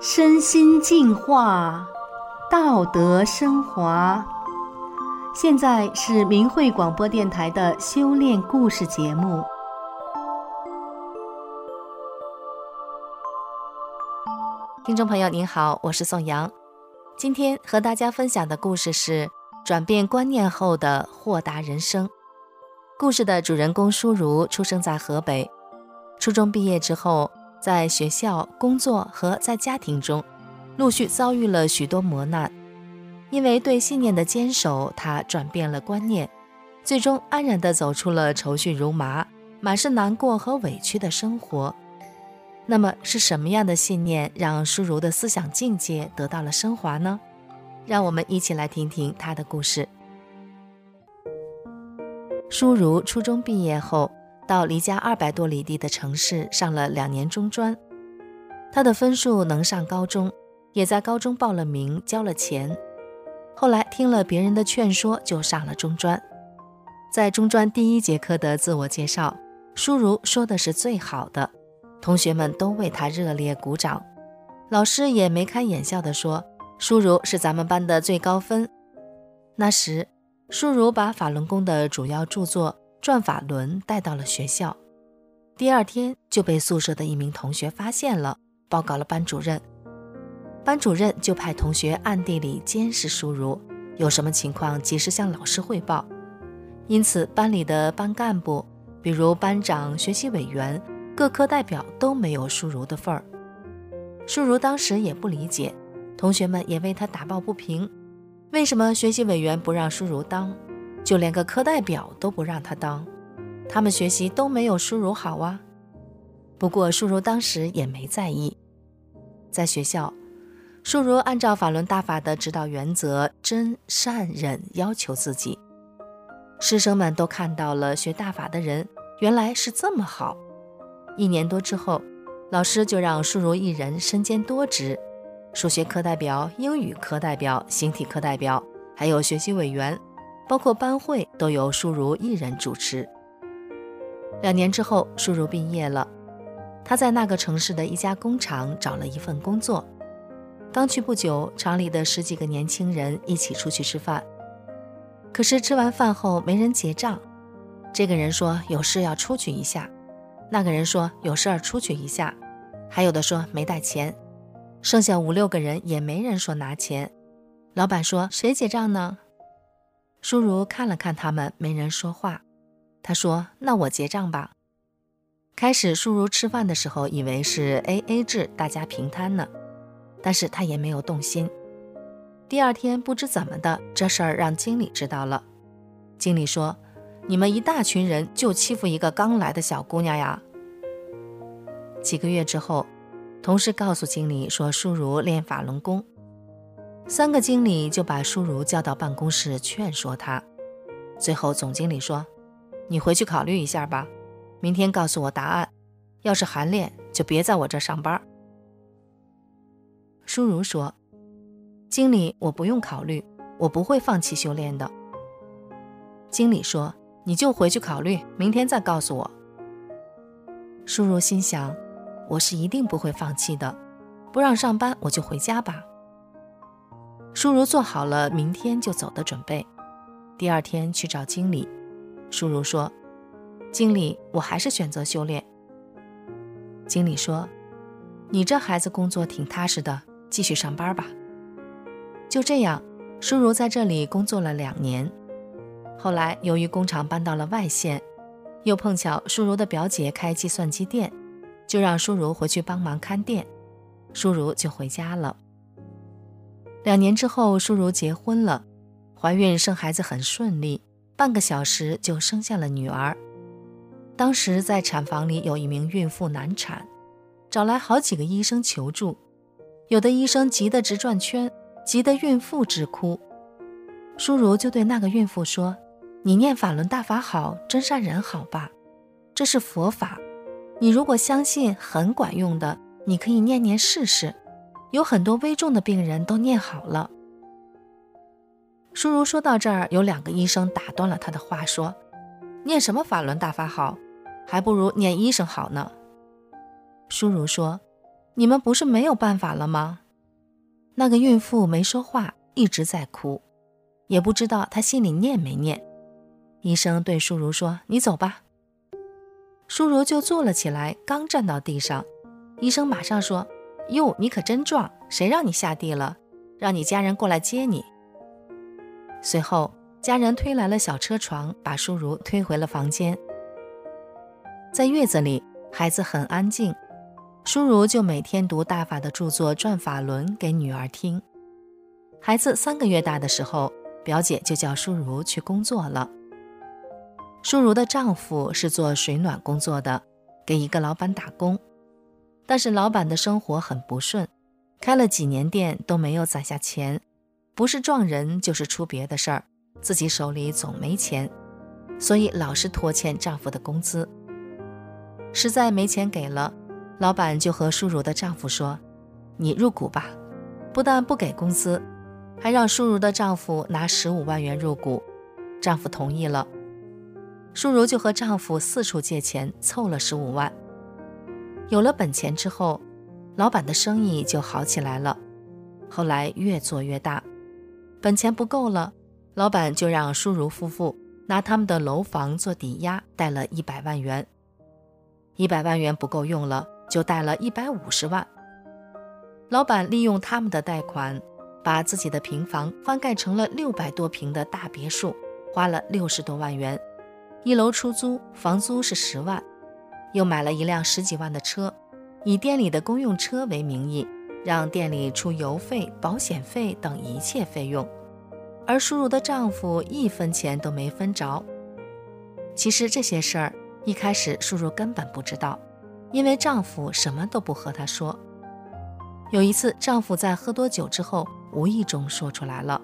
身心净化，道德升华。现在是明慧广播电台的修炼故事节目。听众朋友您好，我是宋阳。今天和大家分享的故事是转变观念后的豁达人生。故事的主人公舒如出生在河北，初中毕业之后，在学校、工作和在家庭中，陆续遭遇了许多磨难。因为对信念的坚守，他转变了观念，最终安然地走出了愁绪如麻、满是难过和委屈的生活。那么，是什么样的信念让舒如的思想境界得到了升华呢？让我们一起来听听他的故事。舒如初中毕业后，到离家二百多里地的城市上了两年中专，他的分数能上高中，也在高中报了名，交了钱。后来听了别人的劝说，就上了中专。在中专第一节课的自我介绍，舒如说的是最好的，同学们都为他热烈鼓掌。老师也眉开眼笑地说：“舒如是咱们班的最高分。”那时，舒如把法轮功的主要著作。转法轮带到了学校，第二天就被宿舍的一名同学发现了，报告了班主任。班主任就派同学暗地里监视舒如，有什么情况及时向老师汇报。因此，班里的班干部，比如班长、学习委员、各科代表都没有舒如的份儿。舒如当时也不理解，同学们也为他打抱不平，为什么学习委员不让舒如当？就连个课代表都不让她当，他们学习都没有舒如好啊。不过舒如当时也没在意。在学校，舒如按照法轮大法的指导原则，真善忍要求自己。师生们都看到了学大法的人原来是这么好。一年多之后，老师就让舒如一人身兼多职：数学课代表、英语课代表、形体课代表，还有学习委员。包括班会都由舒如一人主持。两年之后，舒如毕业了，他在那个城市的一家工厂找了一份工作。刚去不久，厂里的十几个年轻人一起出去吃饭，可是吃完饭后没人结账。这个人说有事要出去一下，那个人说有事儿出去一下，还有的说没带钱，剩下五六个人也没人说拿钱。老板说谁结账呢？舒如看了看他们，没人说话。他说：“那我结账吧。”开始，舒如吃饭的时候以为是 AA 制，大家平摊呢，但是他也没有动心。第二天，不知怎么的，这事儿让经理知道了。经理说：“你们一大群人就欺负一个刚来的小姑娘呀！”几个月之后，同事告诉经理说：“舒如练法轮功。”三个经理就把舒如叫到办公室劝说他，最后总经理说：“你回去考虑一下吧，明天告诉我答案。要是还练，就别在我这上班。”舒如说：“经理，我不用考虑，我不会放弃修炼的。”经理说：“你就回去考虑，明天再告诉我。”舒如心想：“我是一定不会放弃的，不让上班，我就回家吧。”舒如做好了明天就走的准备，第二天去找经理。舒如说：“经理，我还是选择修炼。”经理说：“你这孩子工作挺踏实的，继续上班吧。”就这样，舒如在这里工作了两年。后来由于工厂搬到了外县，又碰巧舒如的表姐开计算机店，就让舒如回去帮忙看店，舒如就回家了。两年之后，舒如结婚了，怀孕生孩子很顺利，半个小时就生下了女儿。当时在产房里有一名孕妇难产，找来好几个医生求助，有的医生急得直转圈，急得孕妇直哭。舒如就对那个孕妇说：“你念法轮大法好，真善人好吧？这是佛法，你如果相信很管用的，你可以念念试试。”有很多危重的病人都念好了。舒如说到这儿，有两个医生打断了他的话，说：“念什么法轮大法好？还不如念医生好呢。淑如说：“你们不是没有办法了吗？”那个孕妇没说话，一直在哭，也不知道她心里念没念。医生对淑如说：“你走吧。”舒如就坐了起来，刚站到地上，医生马上说：“哟，你可真壮，谁让你下地了？让你家人过来接你。”随后，家人推来了小车床，把舒如推回了房间。在月子里，孩子很安静，舒如就每天读大法的著作《转法轮》给女儿听。孩子三个月大的时候，表姐就叫舒如去工作了。书如的丈夫是做水暖工作的，给一个老板打工，但是老板的生活很不顺，开了几年店都没有攒下钱，不是撞人就是出别的事儿，自己手里总没钱，所以老是拖欠丈夫的工资。实在没钱给了，老板就和书如的丈夫说：“你入股吧。”不但不给工资，还让书如的丈夫拿十五万元入股，丈夫同意了。书如就和丈夫四处借钱，凑了十五万。有了本钱之后，老板的生意就好起来了。后来越做越大，本钱不够了，老板就让书如夫妇拿他们的楼房做抵押，贷了一百万元。一百万元不够用了，就贷了一百五十万。老板利用他们的贷款，把自己的平房翻盖成了六百多平的大别墅，花了六十多万元。一楼出租，房租是十万，又买了一辆十几万的车，以店里的公用车为名义，让店里出油费、保险费等一切费用，而书如的丈夫一分钱都没分着。其实这些事儿一开始书如根本不知道，因为丈夫什么都不和她说。有一次，丈夫在喝多酒之后，无意中说出来了：“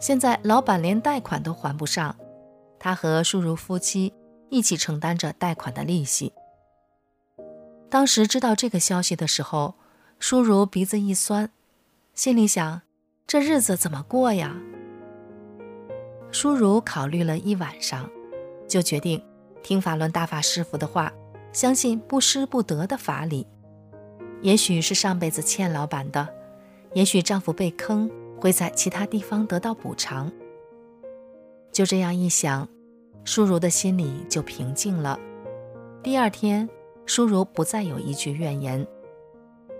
现在老板连贷款都还不上。”他和书如夫妻一起承担着贷款的利息。当时知道这个消息的时候，书如鼻子一酸，心里想：这日子怎么过呀？书如考虑了一晚上，就决定听法轮大法师父的话，相信不失不得的法理。也许是上辈子欠老板的，也许丈夫被坑，会在其他地方得到补偿。就这样一想，舒如的心里就平静了。第二天，舒如不再有一句怨言。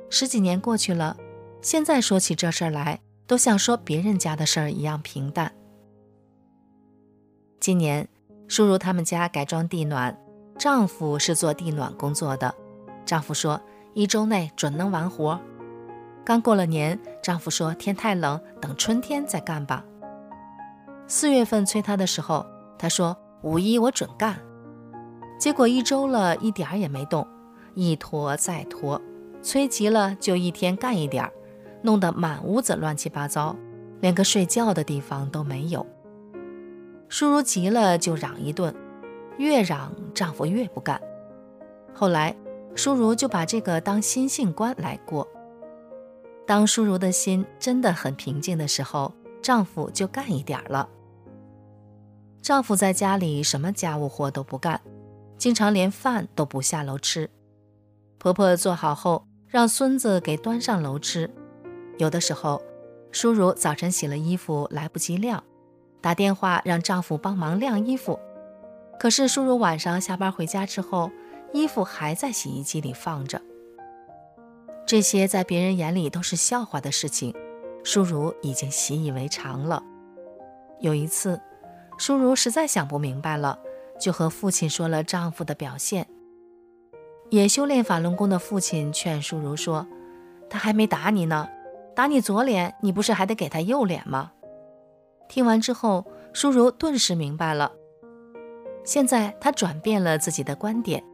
十几年过去了，现在说起这事儿来，都像说别人家的事儿一样平淡。今年，舒如他们家改装地暖，丈夫是做地暖工作的。丈夫说一周内准能完活。刚过了年，丈夫说天太冷，等春天再干吧。四月份催他的时候，他说五一我准干。结果一周了，一点儿也没动，一拖再拖，催急了就一天干一点儿，弄得满屋子乱七八糟，连个睡觉的地方都没有。书如急了就嚷一顿，越嚷丈夫越不干。后来书如就把这个当心性关来过。当书如的心真的很平静的时候，丈夫就干一点儿了。丈夫在家里什么家务活都不干，经常连饭都不下楼吃。婆婆做好后，让孙子给端上楼吃。有的时候，叔叔早晨洗了衣服来不及晾，打电话让丈夫帮忙晾衣服。可是叔叔晚上下班回家之后，衣服还在洗衣机里放着。这些在别人眼里都是笑话的事情，叔叔已经习以为常了。有一次，舒如实在想不明白了，就和父亲说了丈夫的表现。也修炼法轮功的父亲劝舒如说：“他还没打你呢，打你左脸，你不是还得给他右脸吗？”听完之后，舒如顿时明白了。现在她转变了自己的观点，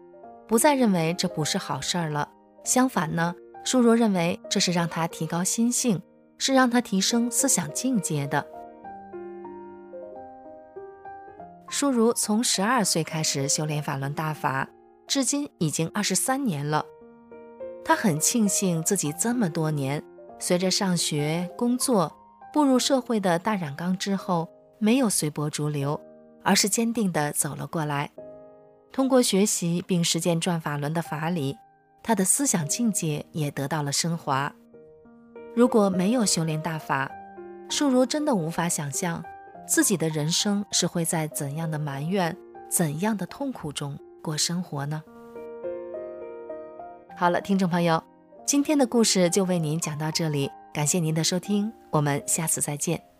不再认为这不是好事儿了。相反呢，舒如认为这是让她提高心性，是让她提升思想境界的。书如从十二岁开始修炼法轮大法，至今已经二十三年了。她很庆幸自己这么多年，随着上学、工作、步入社会的大染缸之后，没有随波逐流，而是坚定地走了过来。通过学习并实践转法轮的法理，他的思想境界也得到了升华。如果没有修炼大法，树如真的无法想象自己的人生是会在怎样的埋怨、怎样的痛苦中过生活呢？好了，听众朋友，今天的故事就为您讲到这里，感谢您的收听，我们下次再见。